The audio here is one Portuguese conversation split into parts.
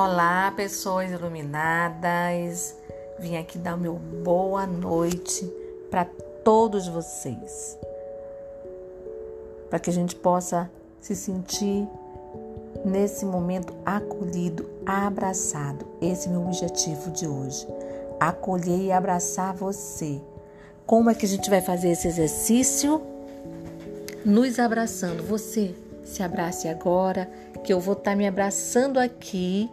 Olá, pessoas iluminadas. Vim aqui dar meu boa noite para todos vocês. Para que a gente possa se sentir nesse momento acolhido, abraçado. Esse é o meu objetivo de hoje. Acolher e abraçar você. Como é que a gente vai fazer esse exercício? Nos abraçando. Você se abrace agora, que eu vou estar tá me abraçando aqui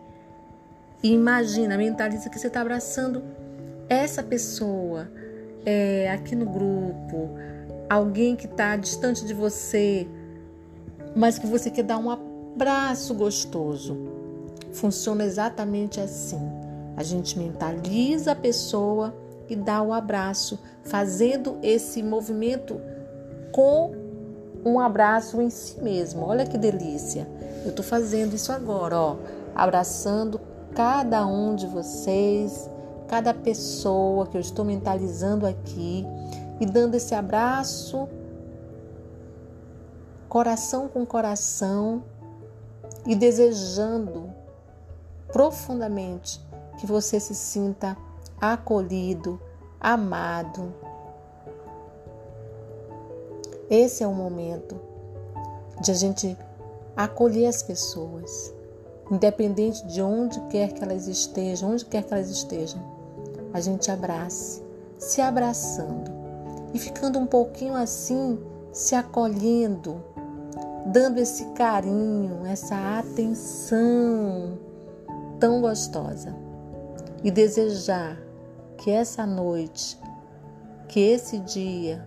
e imagina, mentaliza que você está abraçando essa pessoa é, aqui no grupo, alguém que está distante de você, mas que você quer dar um abraço gostoso. Funciona exatamente assim. A gente mentaliza a pessoa e dá o abraço, fazendo esse movimento com um abraço em si mesmo. Olha que delícia. Eu estou fazendo isso agora, ó, abraçando cada um de vocês, cada pessoa que eu estou mentalizando aqui e dando esse abraço, coração com coração e desejando profundamente que você se sinta acolhido, amado. Esse é o momento de a gente acolher as pessoas independente de onde quer que elas estejam, onde quer que elas estejam, a gente abrace, se abraçando e ficando um pouquinho assim, se acolhendo, dando esse carinho, essa atenção tão gostosa e desejar que essa noite, que esse dia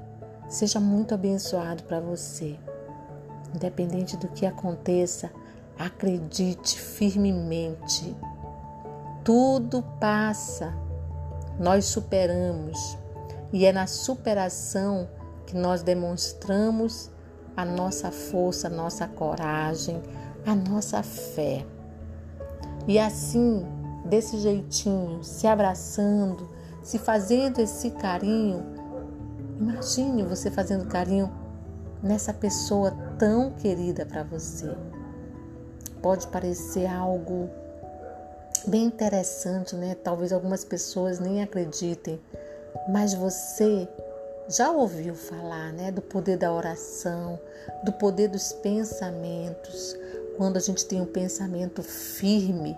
seja muito abençoado para você. Independente do que aconteça, Acredite firmemente. Tudo passa, nós superamos, e é na superação que nós demonstramos a nossa força, a nossa coragem, a nossa fé. E assim, desse jeitinho, se abraçando, se fazendo esse carinho, imagine você fazendo carinho nessa pessoa tão querida para você pode parecer algo bem interessante, né? Talvez algumas pessoas nem acreditem, mas você já ouviu falar, né, do poder da oração, do poder dos pensamentos. Quando a gente tem um pensamento firme,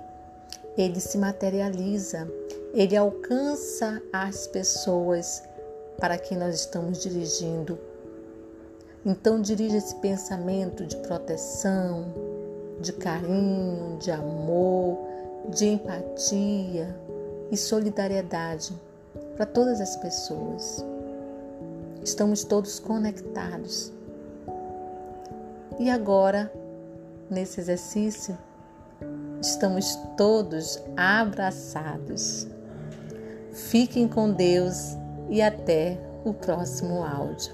ele se materializa, ele alcança as pessoas para quem nós estamos dirigindo. Então dirija esse pensamento de proteção, de carinho, de amor, de empatia e solidariedade para todas as pessoas. Estamos todos conectados. E agora, nesse exercício, estamos todos abraçados. Fiquem com Deus e até o próximo áudio.